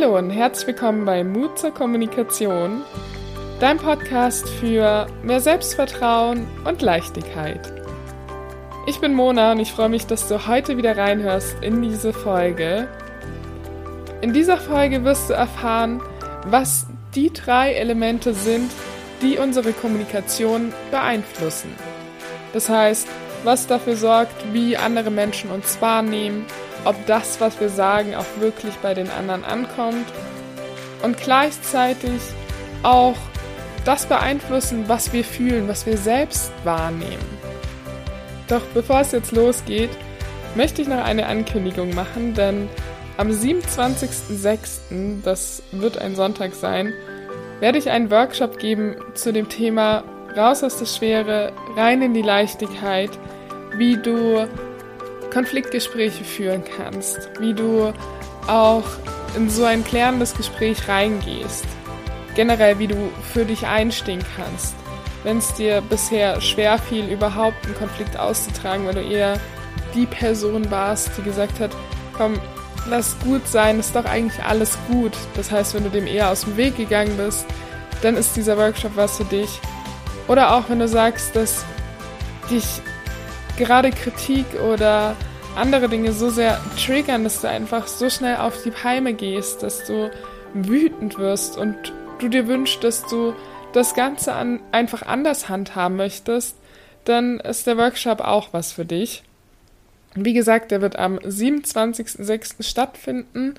Hallo und herzlich willkommen bei Mut zur Kommunikation, dein Podcast für mehr Selbstvertrauen und Leichtigkeit. Ich bin Mona und ich freue mich, dass du heute wieder reinhörst in diese Folge. In dieser Folge wirst du erfahren, was die drei Elemente sind, die unsere Kommunikation beeinflussen. Das heißt, was dafür sorgt, wie andere Menschen uns wahrnehmen ob das, was wir sagen, auch wirklich bei den anderen ankommt und gleichzeitig auch das beeinflussen, was wir fühlen, was wir selbst wahrnehmen. Doch bevor es jetzt losgeht, möchte ich noch eine Ankündigung machen, denn am 27.06., das wird ein Sonntag sein, werde ich einen Workshop geben zu dem Thema Raus aus der Schwere, rein in die Leichtigkeit, wie du Konfliktgespräche führen kannst, wie du auch in so ein klärendes Gespräch reingehst. Generell, wie du für dich einstehen kannst. Wenn es dir bisher schwer fiel, überhaupt einen Konflikt auszutragen, weil du eher die Person warst, die gesagt hat, komm, lass gut sein, ist doch eigentlich alles gut. Das heißt, wenn du dem eher aus dem Weg gegangen bist, dann ist dieser Workshop was für dich. Oder auch wenn du sagst, dass dich gerade Kritik oder andere Dinge so sehr triggern, dass du einfach so schnell auf die Palme gehst, dass du wütend wirst und du dir wünschst, dass du das Ganze an, einfach anders handhaben möchtest, dann ist der Workshop auch was für dich. Wie gesagt, der wird am 27.06. stattfinden.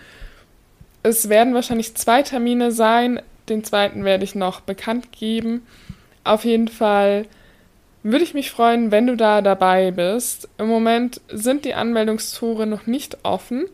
Es werden wahrscheinlich zwei Termine sein. Den zweiten werde ich noch bekannt geben. Auf jeden Fall würde ich mich freuen, wenn du da dabei bist. Im Moment sind die Anmeldungstore noch nicht offen.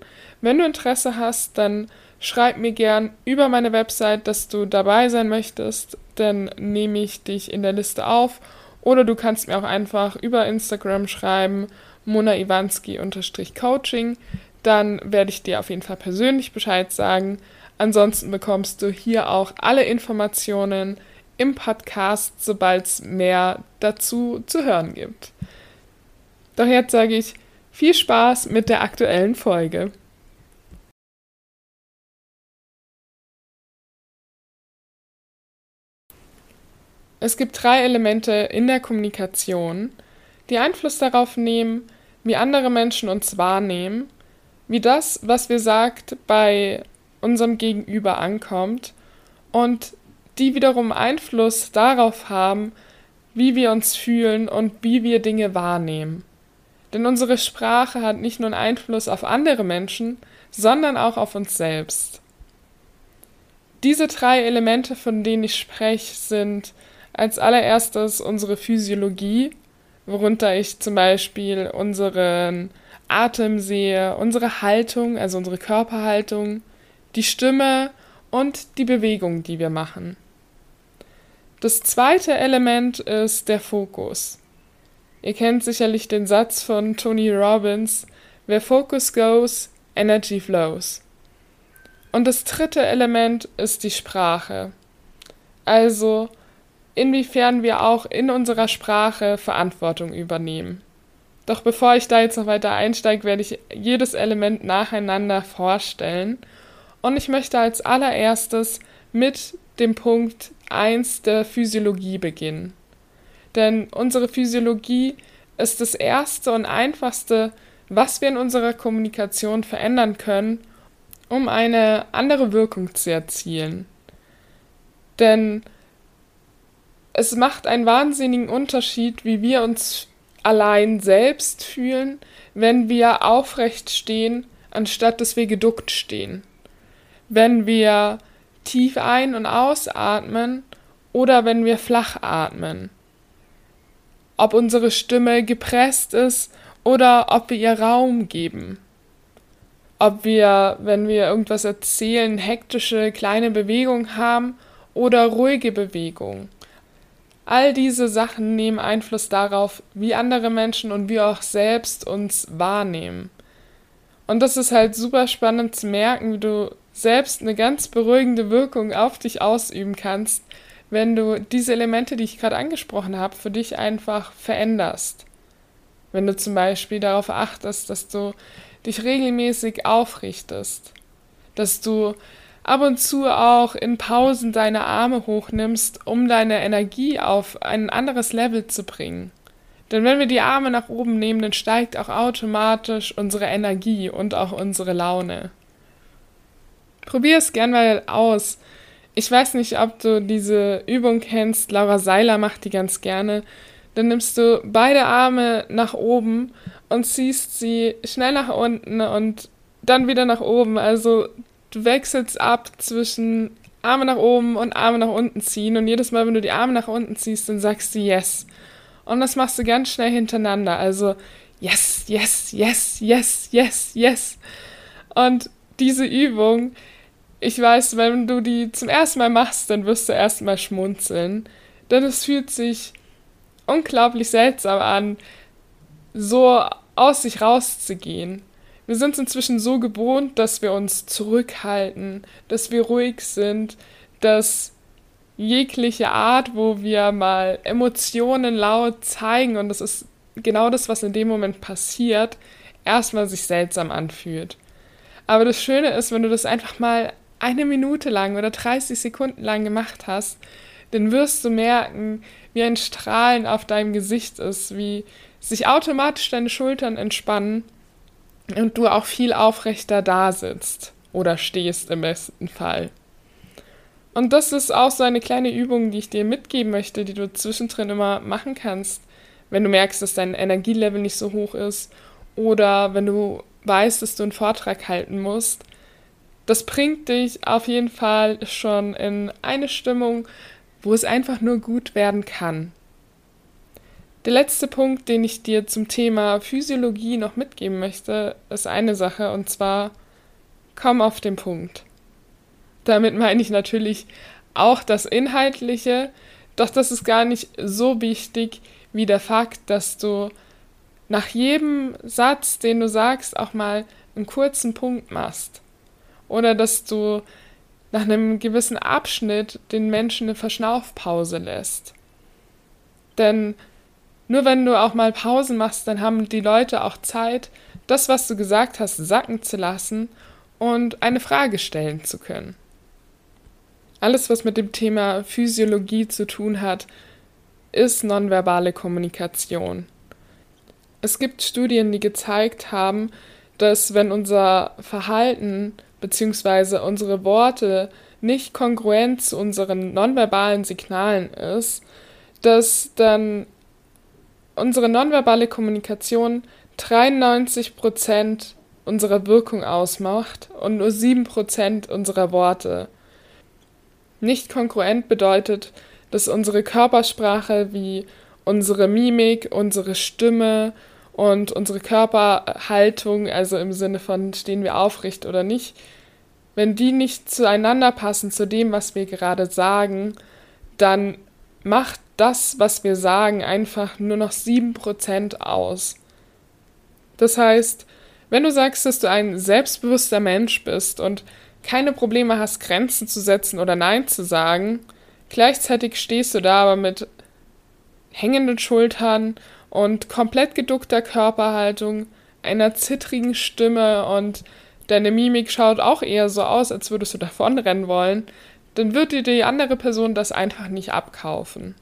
Wenn du Interesse hast, dann schreib mir gern über meine Website, dass du dabei sein möchtest, dann nehme ich dich in der Liste auf. Oder du kannst mir auch einfach über Instagram schreiben, Mona Iwanski-Coaching. Dann werde ich dir auf jeden Fall persönlich Bescheid sagen. Ansonsten bekommst du hier auch alle Informationen im Podcast, sobald es mehr dazu zu hören gibt. Doch jetzt sage ich viel Spaß mit der aktuellen Folge. Es gibt drei Elemente in der Kommunikation, die Einfluss darauf nehmen, wie andere Menschen uns wahrnehmen, wie das, was wir sagt, bei unserem Gegenüber ankommt und die wiederum Einfluss darauf haben, wie wir uns fühlen und wie wir Dinge wahrnehmen. Denn unsere Sprache hat nicht nur einen Einfluss auf andere Menschen, sondern auch auf uns selbst. Diese drei Elemente, von denen ich spreche, sind als allererstes unsere Physiologie, worunter ich zum Beispiel unseren Atem sehe, unsere Haltung, also unsere Körperhaltung, die Stimme und die Bewegung, die wir machen. Das zweite Element ist der Fokus. Ihr kennt sicherlich den Satz von Tony Robbins, Where focus goes, energy flows. Und das dritte Element ist die Sprache. Also, inwiefern wir auch in unserer Sprache Verantwortung übernehmen. Doch bevor ich da jetzt noch weiter einsteige, werde ich jedes Element nacheinander vorstellen. Und ich möchte als allererstes mit dem Punkt 1 der Physiologie beginnen. Denn unsere Physiologie ist das erste und einfachste, was wir in unserer Kommunikation verändern können, um eine andere Wirkung zu erzielen. Denn es macht einen wahnsinnigen Unterschied, wie wir uns allein selbst fühlen, wenn wir aufrecht stehen, anstatt dass wir geduckt stehen. Wenn wir tief ein- und ausatmen oder wenn wir flach atmen. Ob unsere Stimme gepresst ist oder ob wir ihr Raum geben. Ob wir, wenn wir irgendwas erzählen, hektische kleine Bewegungen haben oder ruhige Bewegungen. All diese Sachen nehmen Einfluss darauf, wie andere Menschen und wir auch selbst uns wahrnehmen. Und das ist halt super spannend zu merken, wie du selbst eine ganz beruhigende Wirkung auf dich ausüben kannst, wenn du diese Elemente, die ich gerade angesprochen habe, für dich einfach veränderst. Wenn du zum Beispiel darauf achtest, dass du dich regelmäßig aufrichtest, dass du ab und zu auch in Pausen deine Arme hochnimmst, um deine Energie auf ein anderes Level zu bringen. Denn wenn wir die Arme nach oben nehmen, dann steigt auch automatisch unsere Energie und auch unsere Laune. Probier es gern mal aus. Ich weiß nicht, ob du diese Übung kennst. Laura Seiler macht die ganz gerne. Dann nimmst du beide Arme nach oben und ziehst sie schnell nach unten und dann wieder nach oben. Also du wechselst ab zwischen Arme nach oben und Arme nach unten ziehen. Und jedes Mal, wenn du die Arme nach unten ziehst, dann sagst du Yes. Und das machst du ganz schnell hintereinander. Also Yes, Yes, Yes, Yes, Yes, Yes. Und diese Übung, ich weiß, wenn du die zum ersten Mal machst, dann wirst du erstmal schmunzeln. Denn es fühlt sich unglaublich seltsam an, so aus sich rauszugehen. Wir sind inzwischen so gewohnt, dass wir uns zurückhalten, dass wir ruhig sind, dass jegliche Art, wo wir mal Emotionen laut zeigen, und das ist genau das, was in dem Moment passiert, erstmal sich seltsam anfühlt. Aber das Schöne ist, wenn du das einfach mal eine Minute lang oder 30 Sekunden lang gemacht hast, dann wirst du merken, wie ein Strahlen auf deinem Gesicht ist, wie sich automatisch deine Schultern entspannen und du auch viel aufrechter da sitzt oder stehst im besten Fall. Und das ist auch so eine kleine Übung, die ich dir mitgeben möchte, die du zwischendrin immer machen kannst, wenn du merkst, dass dein Energielevel nicht so hoch ist oder wenn du weißt, dass du einen Vortrag halten musst. Das bringt dich auf jeden Fall schon in eine Stimmung, wo es einfach nur gut werden kann. Der letzte Punkt, den ich dir zum Thema Physiologie noch mitgeben möchte, ist eine Sache, und zwar komm auf den Punkt. Damit meine ich natürlich auch das Inhaltliche, doch das ist gar nicht so wichtig wie der Fakt, dass du nach jedem Satz, den du sagst, auch mal einen kurzen Punkt machst. Oder dass du nach einem gewissen Abschnitt den Menschen eine Verschnaufpause lässt. Denn nur wenn du auch mal Pausen machst, dann haben die Leute auch Zeit, das, was du gesagt hast, sacken zu lassen und eine Frage stellen zu können. Alles, was mit dem Thema Physiologie zu tun hat, ist nonverbale Kommunikation. Es gibt Studien, die gezeigt haben, dass wenn unser Verhalten bzw. unsere Worte nicht kongruent zu unseren nonverbalen Signalen ist, dass dann unsere nonverbale Kommunikation 93% unserer Wirkung ausmacht und nur 7% unserer Worte. Nicht kongruent bedeutet, dass unsere Körpersprache wie unsere Mimik, unsere Stimme und unsere Körperhaltung, also im Sinne von stehen wir aufrecht oder nicht, wenn die nicht zueinander passen zu dem, was wir gerade sagen, dann macht das, was wir sagen, einfach nur noch 7% aus. Das heißt, wenn du sagst, dass du ein selbstbewusster Mensch bist und keine Probleme hast, Grenzen zu setzen oder Nein zu sagen, gleichzeitig stehst du da aber mit hängenden Schultern und komplett geduckter Körperhaltung, einer zittrigen Stimme und deine Mimik schaut auch eher so aus, als würdest du davonrennen wollen, dann wird dir die andere Person das einfach nicht abkaufen.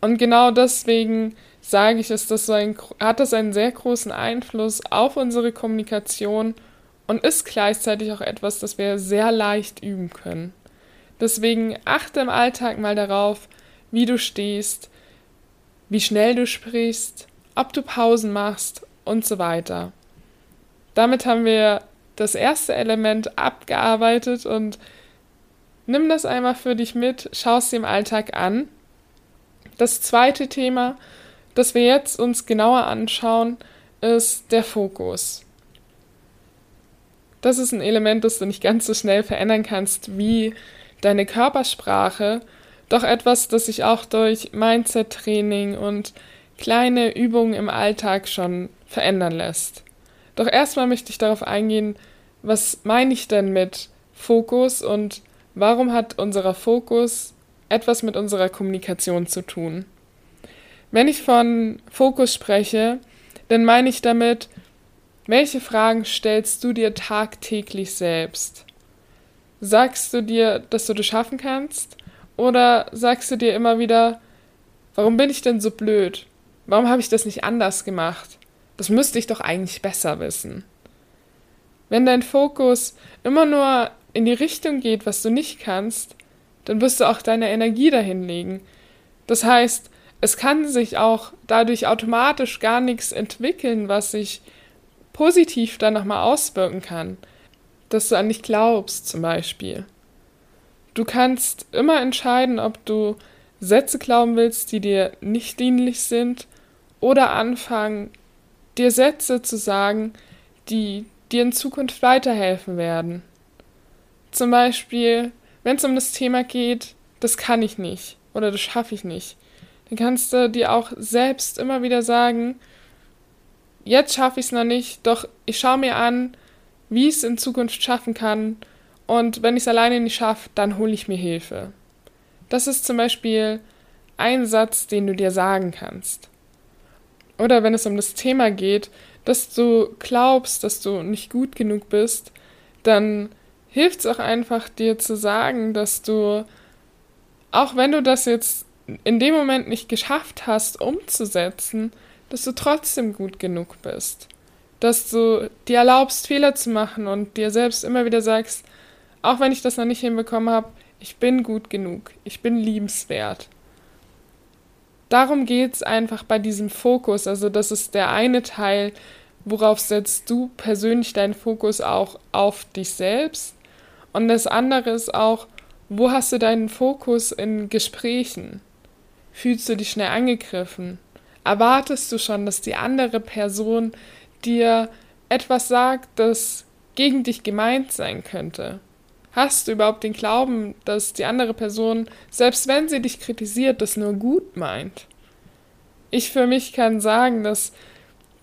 Und genau deswegen sage ich, ist das so ein, hat das einen sehr großen Einfluss auf unsere Kommunikation und ist gleichzeitig auch etwas, das wir sehr leicht üben können. Deswegen achte im Alltag mal darauf, wie du stehst, wie schnell du sprichst, ob du Pausen machst und so weiter. Damit haben wir das erste Element abgearbeitet und nimm das einmal für dich mit, schau es dir im Alltag an. Das zweite Thema, das wir jetzt uns genauer anschauen, ist der Fokus. Das ist ein Element, das du nicht ganz so schnell verändern kannst wie deine Körpersprache, doch etwas, das sich auch durch Mindset-Training und kleine Übungen im Alltag schon verändern lässt. Doch erstmal möchte ich darauf eingehen, was meine ich denn mit Fokus und warum hat unser Fokus etwas mit unserer Kommunikation zu tun? Wenn ich von Fokus spreche, dann meine ich damit, welche Fragen stellst du dir tagtäglich selbst? Sagst du dir, dass du das schaffen kannst? Oder sagst du dir immer wieder, warum bin ich denn so blöd? Warum habe ich das nicht anders gemacht? Das müsste ich doch eigentlich besser wissen. Wenn dein Fokus immer nur in die Richtung geht, was du nicht kannst, dann wirst du auch deine Energie dahin legen. Das heißt, es kann sich auch dadurch automatisch gar nichts entwickeln, was sich positiv dann nochmal auswirken kann. Dass du an dich glaubst, zum Beispiel. Du kannst immer entscheiden, ob du Sätze glauben willst, die dir nicht dienlich sind, oder anfangen, dir Sätze zu sagen, die dir in Zukunft weiterhelfen werden. Zum Beispiel, wenn es um das Thema geht, das kann ich nicht oder das schaffe ich nicht, dann kannst du dir auch selbst immer wieder sagen, jetzt schaffe ich es noch nicht, doch ich schaue mir an, wie ich es in Zukunft schaffen kann und wenn ich es alleine nicht schaffe, dann hole ich mir Hilfe. Das ist zum Beispiel ein Satz, den du dir sagen kannst. Oder wenn es um das Thema geht, dass du glaubst, dass du nicht gut genug bist, dann hilft es auch einfach dir zu sagen, dass du, auch wenn du das jetzt in dem Moment nicht geschafft hast umzusetzen, dass du trotzdem gut genug bist. Dass du dir erlaubst, Fehler zu machen und dir selbst immer wieder sagst, auch wenn ich das noch nicht hinbekommen habe, ich bin gut genug, ich bin liebenswert darum geht es einfach bei diesem Fokus. Also das ist der eine Teil, worauf setzt du persönlich deinen Fokus auch auf dich selbst. Und das andere ist auch, wo hast du deinen Fokus in Gesprächen? Fühlst du dich schnell angegriffen? Erwartest du schon, dass die andere Person dir etwas sagt, das gegen dich gemeint sein könnte? Hast du überhaupt den Glauben, dass die andere Person, selbst wenn sie dich kritisiert, das nur gut meint? Ich für mich kann sagen, dass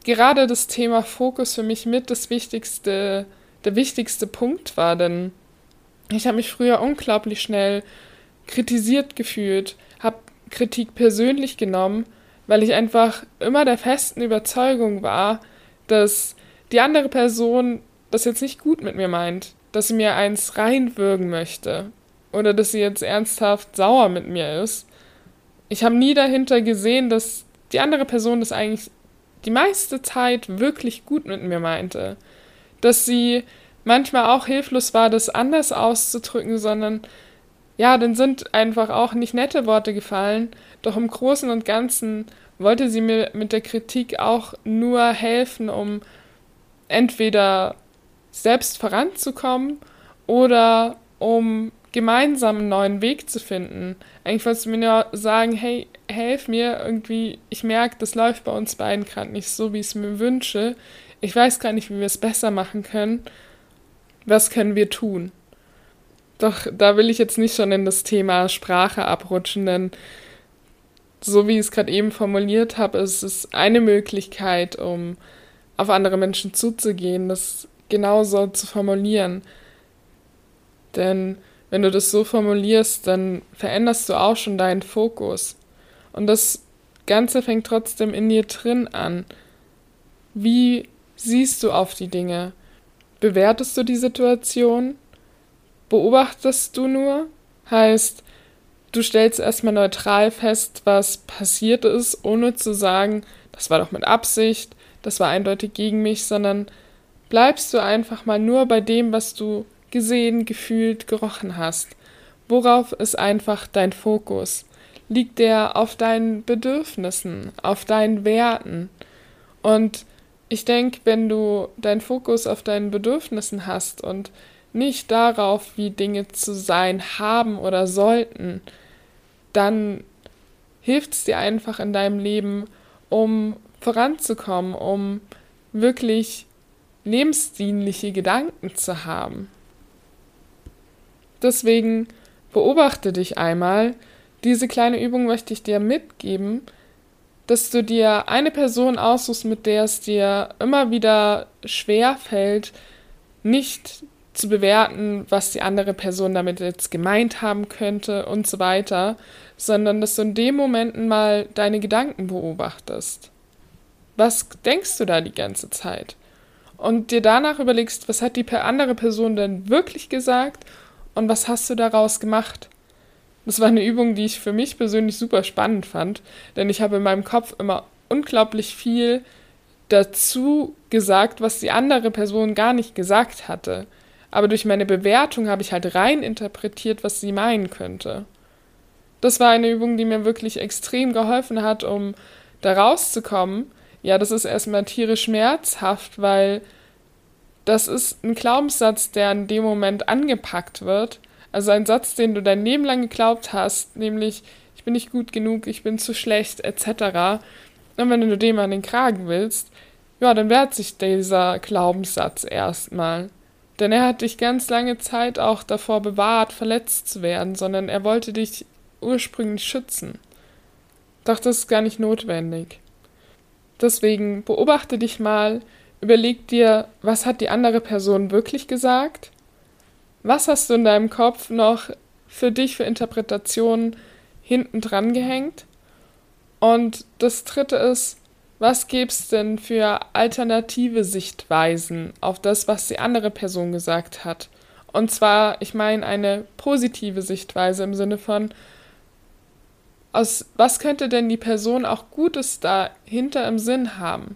gerade das Thema Fokus für mich mit das wichtigste, der wichtigste Punkt war, denn ich habe mich früher unglaublich schnell kritisiert gefühlt, habe Kritik persönlich genommen, weil ich einfach immer der festen Überzeugung war, dass die andere Person das jetzt nicht gut mit mir meint, dass sie mir eins reinwürgen möchte oder dass sie jetzt ernsthaft sauer mit mir ist. Ich habe nie dahinter gesehen, dass die andere Person das eigentlich die meiste Zeit wirklich gut mit mir meinte. Dass sie manchmal auch hilflos war, das anders auszudrücken, sondern ja, dann sind einfach auch nicht nette Worte gefallen, doch im Großen und Ganzen wollte sie mir mit der Kritik auch nur helfen, um entweder selbst voranzukommen oder um gemeinsam einen neuen Weg zu finden. Eigentlich wolltest du mir nur sagen, hey, helf mir irgendwie, ich merke, das läuft bei uns beiden gerade nicht so, wie ich es mir wünsche. Ich weiß gar nicht, wie wir es besser machen können. Was können wir tun? Doch da will ich jetzt nicht schon in das Thema Sprache abrutschen, denn so wie ich es gerade eben formuliert habe, ist es eine Möglichkeit, um auf andere Menschen zuzugehen, das genauso zu formulieren. Denn wenn du das so formulierst, dann veränderst du auch schon deinen Fokus. Und das Ganze fängt trotzdem in dir drin an. Wie siehst du auf die Dinge? Bewertest du die Situation? Beobachtest du nur? Heißt, du stellst erstmal neutral fest, was passiert ist, ohne zu sagen, das war doch mit Absicht, das war eindeutig gegen mich, sondern bleibst du einfach mal nur bei dem, was du gesehen, gefühlt, gerochen hast. Worauf ist einfach dein Fokus? Liegt der auf deinen Bedürfnissen, auf deinen Werten? Und ich denke, wenn du deinen Fokus auf deinen Bedürfnissen hast und nicht darauf, wie Dinge zu sein haben oder sollten, dann hilft es dir einfach in deinem Leben, um voranzukommen, um wirklich lebensdienliche Gedanken zu haben. Deswegen beobachte dich einmal. Diese kleine Übung möchte ich dir mitgeben, dass du dir eine Person aussuchst, mit der es dir immer wieder schwer fällt, nicht zu bewerten, was die andere Person damit jetzt gemeint haben könnte und so weiter, sondern dass du in dem Momenten mal deine Gedanken beobachtest. Was denkst du da die ganze Zeit? Und dir danach überlegst, was hat die andere Person denn wirklich gesagt und was hast du daraus gemacht? Das war eine Übung, die ich für mich persönlich super spannend fand, denn ich habe in meinem Kopf immer unglaublich viel dazu gesagt, was die andere Person gar nicht gesagt hatte. Aber durch meine Bewertung habe ich halt rein interpretiert, was sie meinen könnte. Das war eine Übung, die mir wirklich extrem geholfen hat, um da rauszukommen. Ja, das ist erstmal tierisch schmerzhaft, weil das ist ein Glaubenssatz, der in dem Moment angepackt wird. Also ein Satz, den du dein Leben lang geglaubt hast, nämlich ich bin nicht gut genug, ich bin zu schlecht, etc. Und wenn du dem an den Kragen willst, ja, dann wehrt sich dieser Glaubenssatz erstmal. Denn er hat dich ganz lange Zeit auch davor bewahrt, verletzt zu werden, sondern er wollte dich ursprünglich schützen. Doch das ist gar nicht notwendig. Deswegen beobachte dich mal, überleg dir, was hat die andere Person wirklich gesagt? Was hast du in deinem Kopf noch für dich für Interpretationen hinten dran gehängt? Und das dritte ist, was gibt's denn für alternative Sichtweisen auf das, was die andere Person gesagt hat? Und zwar, ich meine eine positive Sichtweise im Sinne von, aus was könnte denn die Person auch Gutes dahinter im Sinn haben?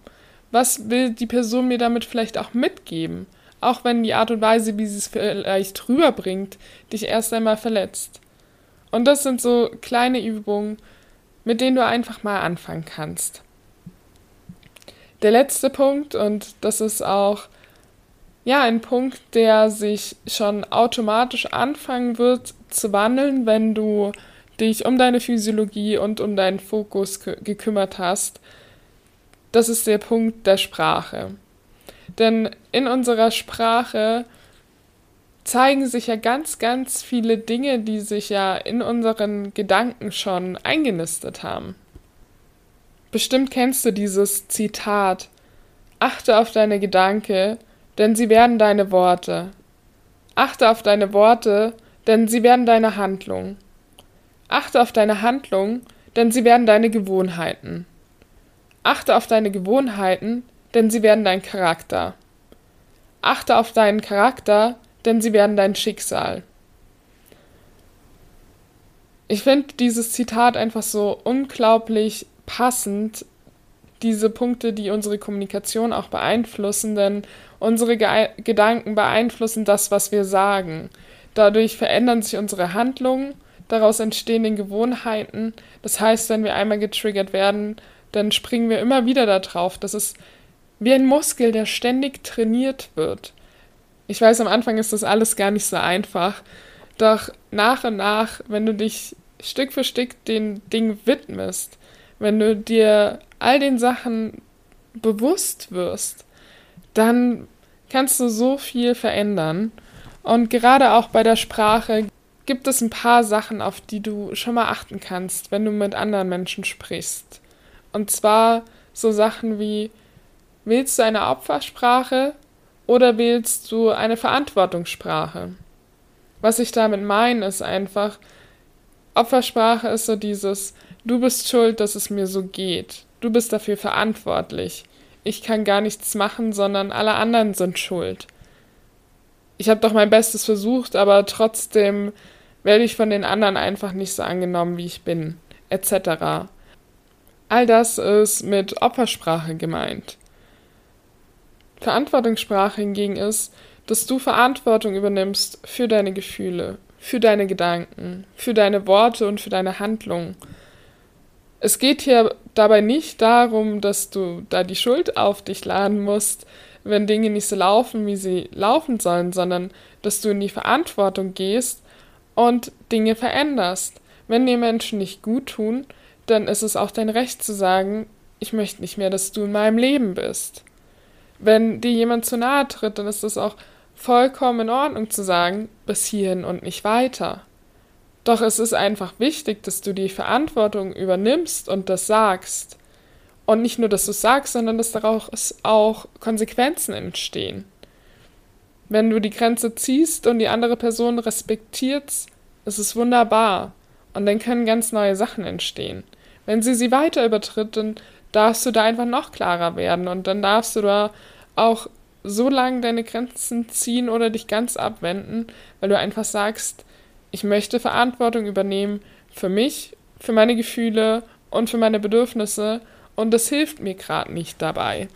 Was will die Person mir damit vielleicht auch mitgeben? Auch wenn die Art und Weise, wie sie es vielleicht rüberbringt, dich erst einmal verletzt. Und das sind so kleine Übungen, mit denen du einfach mal anfangen kannst. Der letzte Punkt, und das ist auch ja ein Punkt, der sich schon automatisch anfangen wird zu wandeln, wenn du dich um deine Physiologie und um deinen Fokus gekümmert hast. Das ist der Punkt der Sprache. Denn in unserer Sprache zeigen sich ja ganz, ganz viele Dinge, die sich ja in unseren Gedanken schon eingenistet haben. Bestimmt kennst du dieses Zitat Achte auf deine Gedanken, denn sie werden deine Worte. Achte auf deine Worte, denn sie werden deine Handlung. Achte auf deine Handlung, denn sie werden deine Gewohnheiten. Achte auf deine Gewohnheiten, denn sie werden dein Charakter. Achte auf deinen Charakter, denn sie werden dein Schicksal. Ich finde dieses Zitat einfach so unglaublich passend diese Punkte, die unsere Kommunikation auch beeinflussen, denn unsere Ge Gedanken beeinflussen das, was wir sagen. Dadurch verändern sich unsere Handlungen, daraus entstehen Gewohnheiten. Das heißt, wenn wir einmal getriggert werden, dann springen wir immer wieder darauf. Das ist wie ein Muskel, der ständig trainiert wird. Ich weiß, am Anfang ist das alles gar nicht so einfach, doch nach und nach, wenn du dich Stück für Stück den Ding widmest, wenn du dir all den Sachen bewusst wirst, dann kannst du so viel verändern. Und gerade auch bei der Sprache gibt es ein paar Sachen, auf die du schon mal achten kannst, wenn du mit anderen Menschen sprichst. Und zwar so Sachen wie, willst du eine Opfersprache oder wählst du eine Verantwortungssprache? Was ich damit meine, ist einfach, Opfersprache ist so dieses, Du bist schuld, dass es mir so geht. Du bist dafür verantwortlich. Ich kann gar nichts machen, sondern alle anderen sind schuld. Ich habe doch mein Bestes versucht, aber trotzdem werde ich von den anderen einfach nicht so angenommen, wie ich bin, etc. All das ist mit Opfersprache gemeint. Verantwortungssprache hingegen ist, dass du Verantwortung übernimmst für deine Gefühle, für deine Gedanken, für deine Worte und für deine Handlungen es geht hier dabei nicht darum, dass du da die Schuld auf dich laden musst, wenn Dinge nicht so laufen, wie sie laufen sollen, sondern dass du in die Verantwortung gehst und Dinge veränderst. Wenn dir Menschen nicht gut tun, dann ist es auch dein Recht zu sagen, ich möchte nicht mehr, dass du in meinem Leben bist. Wenn dir jemand zu nahe tritt, dann ist es auch vollkommen in Ordnung zu sagen, bis hierhin und nicht weiter. Doch es ist einfach wichtig, dass du die Verantwortung übernimmst und das sagst. Und nicht nur, dass du es sagst, sondern dass daraus auch Konsequenzen entstehen. Wenn du die Grenze ziehst und die andere Person respektiert, ist es wunderbar. Und dann können ganz neue Sachen entstehen. Wenn sie sie weiter übertritt, dann darfst du da einfach noch klarer werden und dann darfst du da auch so lange deine Grenzen ziehen oder dich ganz abwenden, weil du einfach sagst, ich möchte Verantwortung übernehmen für mich, für meine Gefühle und für meine Bedürfnisse und das hilft mir gerade nicht dabei.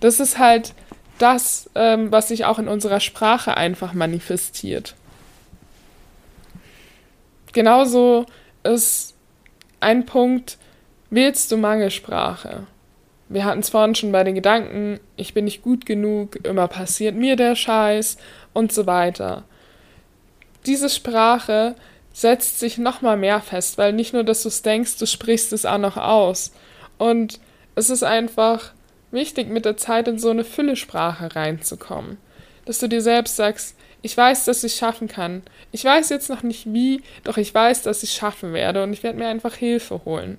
Das ist halt das, ähm, was sich auch in unserer Sprache einfach manifestiert. Genauso ist ein Punkt, wählst du Mangelsprache? Wir hatten es vorhin schon bei den Gedanken, ich bin nicht gut genug, immer passiert mir der Scheiß und so weiter. Diese Sprache setzt sich nochmal mehr fest, weil nicht nur, dass du es denkst, du sprichst es auch noch aus. Und es ist einfach wichtig, mit der Zeit in so eine Füllesprache reinzukommen. Dass du dir selbst sagst, ich weiß, dass ich schaffen kann. Ich weiß jetzt noch nicht wie, doch ich weiß, dass ich schaffen werde und ich werde mir einfach Hilfe holen.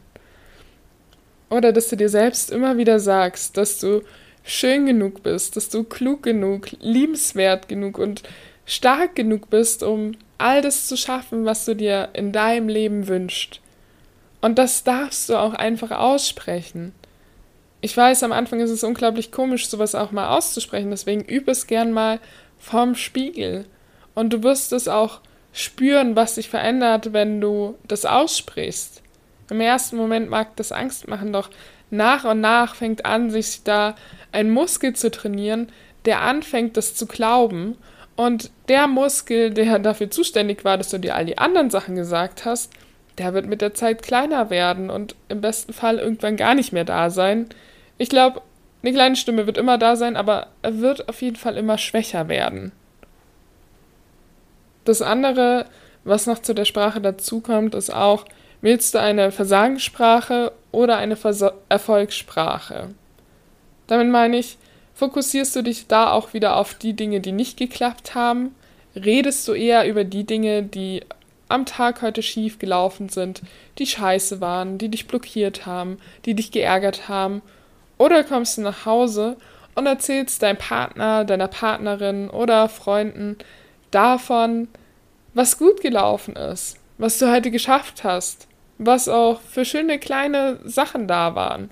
Oder dass du dir selbst immer wieder sagst, dass du schön genug bist, dass du klug genug, liebenswert genug und stark genug bist, um all das zu schaffen, was du dir in deinem Leben wünschst. Und das darfst du auch einfach aussprechen. Ich weiß, am Anfang ist es unglaublich komisch, sowas auch mal auszusprechen, deswegen übe es gern mal vorm Spiegel. Und du wirst es auch spüren, was sich verändert, wenn du das aussprichst. Im ersten Moment mag das Angst machen, doch nach und nach fängt an, sich da ein Muskel zu trainieren, der anfängt, das zu glauben. Und der Muskel, der dafür zuständig war, dass du dir all die anderen Sachen gesagt hast, der wird mit der Zeit kleiner werden und im besten Fall irgendwann gar nicht mehr da sein. Ich glaube, eine kleine Stimme wird immer da sein, aber er wird auf jeden Fall immer schwächer werden. Das andere, was noch zu der Sprache dazukommt, ist auch, willst du eine Versagenssprache oder eine Vers Erfolgssprache? Damit meine ich, fokussierst du dich da auch wieder auf die Dinge, die nicht geklappt haben? Redest du eher über die Dinge, die am Tag heute schief gelaufen sind, die scheiße waren, die dich blockiert haben, die dich geärgert haben? Oder kommst du nach Hause und erzählst deinem Partner, deiner Partnerin oder Freunden davon, was gut gelaufen ist, was du heute geschafft hast, was auch für schöne kleine Sachen da waren.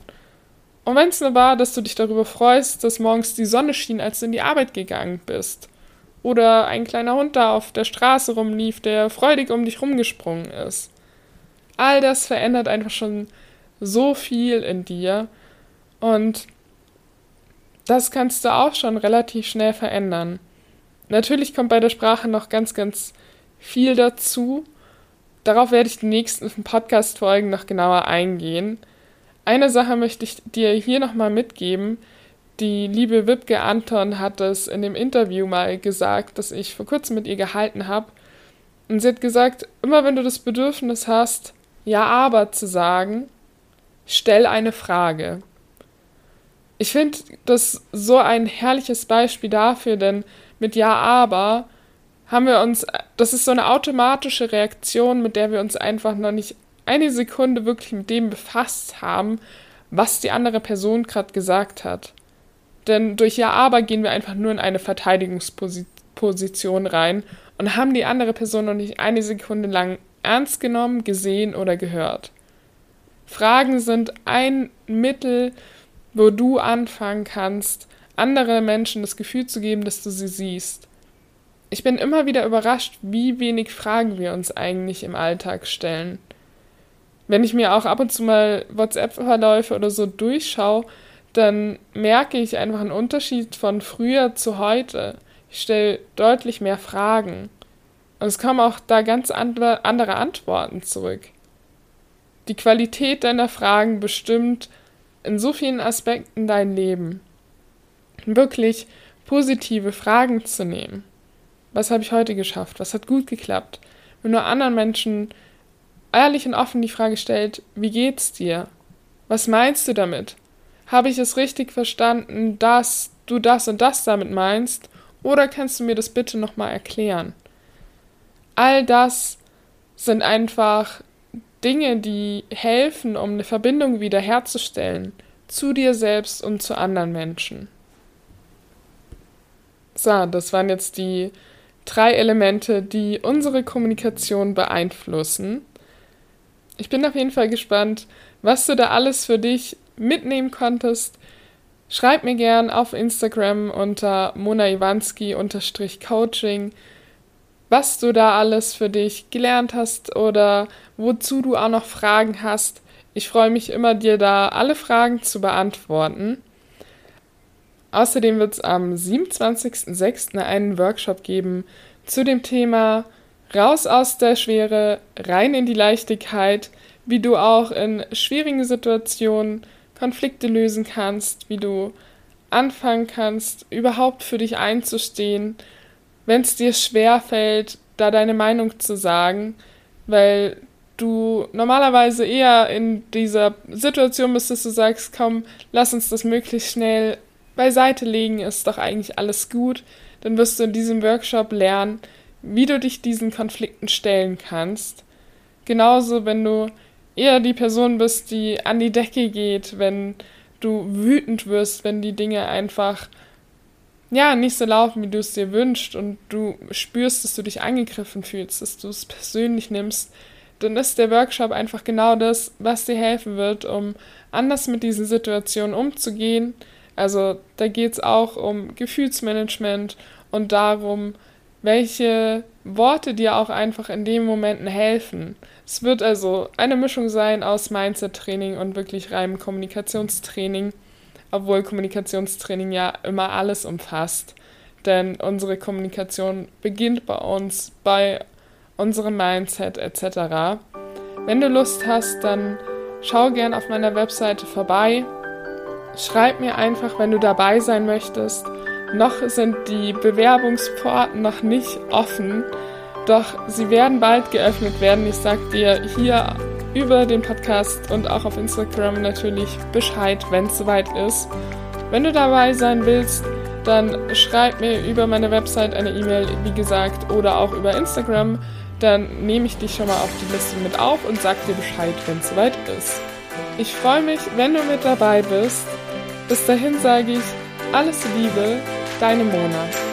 Und wenn es nur war, dass du dich darüber freust, dass morgens die Sonne schien, als du in die Arbeit gegangen bist. Oder ein kleiner Hund da auf der Straße rumlief, der freudig um dich rumgesprungen ist. All das verändert einfach schon so viel in dir. Und das kannst du auch schon relativ schnell verändern. Natürlich kommt bei der Sprache noch ganz, ganz viel dazu. Darauf werde ich die nächsten Podcast-Folgen noch genauer eingehen. Eine Sache möchte ich dir hier nochmal mitgeben. Die liebe Wipke Anton hat es in dem Interview mal gesagt, das ich vor kurzem mit ihr gehalten habe. Und sie hat gesagt, immer wenn du das Bedürfnis hast, ja aber zu sagen, stell eine Frage. Ich finde das so ein herrliches Beispiel dafür, denn mit Ja, aber haben wir uns, das ist so eine automatische Reaktion, mit der wir uns einfach noch nicht eine Sekunde wirklich mit dem befasst haben, was die andere Person gerade gesagt hat. Denn durch Ja, aber gehen wir einfach nur in eine Verteidigungsposition rein und haben die andere Person noch nicht eine Sekunde lang ernst genommen, gesehen oder gehört. Fragen sind ein Mittel, wo du anfangen kannst, andere Menschen das Gefühl zu geben, dass du sie siehst. Ich bin immer wieder überrascht, wie wenig Fragen wir uns eigentlich im Alltag stellen. Wenn ich mir auch ab und zu mal WhatsApp-Verläufe oder so durchschaue, dann merke ich einfach einen Unterschied von früher zu heute. Ich stelle deutlich mehr Fragen. Und es kommen auch da ganz andere, andere Antworten zurück. Die Qualität deiner Fragen bestimmt, in so vielen Aspekten dein Leben. Wirklich positive Fragen zu nehmen. Was habe ich heute geschafft? Was hat gut geklappt? Wenn du anderen Menschen ehrlich und offen die Frage stellt, wie geht's dir? Was meinst du damit? Habe ich es richtig verstanden, dass du das und das damit meinst? Oder kannst du mir das bitte nochmal erklären? All das sind einfach Dinge, die helfen, um eine Verbindung wiederherzustellen zu dir selbst und zu anderen Menschen. So, das waren jetzt die drei Elemente, die unsere Kommunikation beeinflussen. Ich bin auf jeden Fall gespannt, was du da alles für dich mitnehmen konntest. Schreib mir gern auf Instagram unter monaiwanski-coaching, was du da alles für dich gelernt hast oder wozu du auch noch Fragen hast. Ich freue mich immer, dir da alle Fragen zu beantworten. Außerdem wird es am 27.06. einen Workshop geben zu dem Thema Raus aus der Schwere, rein in die Leichtigkeit, wie du auch in schwierigen Situationen Konflikte lösen kannst, wie du anfangen kannst, überhaupt für dich einzustehen, wenn es dir schwer fällt, da deine Meinung zu sagen, weil du normalerweise eher in dieser Situation bist, dass du sagst, komm, lass uns das möglichst schnell beiseite legen, ist doch eigentlich alles gut, dann wirst du in diesem Workshop lernen, wie du dich diesen Konflikten stellen kannst. Genauso, wenn du eher die Person bist, die an die Decke geht, wenn du wütend wirst, wenn die Dinge einfach ja nicht so laufen, wie du es dir wünschst und du spürst, dass du dich angegriffen fühlst, dass du es persönlich nimmst, dann ist der Workshop einfach genau das, was dir helfen wird, um anders mit diesen Situationen umzugehen. Also da geht es auch um Gefühlsmanagement und darum, welche Worte dir auch einfach in den Momenten helfen. Es wird also eine Mischung sein aus Mindset-Training und wirklich reinem Kommunikationstraining, obwohl Kommunikationstraining ja immer alles umfasst. Denn unsere Kommunikation beginnt bei uns, bei unserem Mindset etc. Wenn du Lust hast, dann schau gern auf meiner Webseite vorbei. Schreib mir einfach, wenn du dabei sein möchtest. Noch sind die Bewerbungsporten noch nicht offen, doch sie werden bald geöffnet werden. Ich sag dir hier über den Podcast und auch auf Instagram natürlich Bescheid, wenn es soweit ist. Wenn du dabei sein willst, dann schreib mir über meine Website eine E-Mail, wie gesagt, oder auch über Instagram. Dann nehme ich dich schon mal auf die Liste mit auf und sag dir Bescheid, wenn es soweit ist. Ich freue mich, wenn du mit dabei bist. Bis dahin sage ich alles Liebe, deine Mona.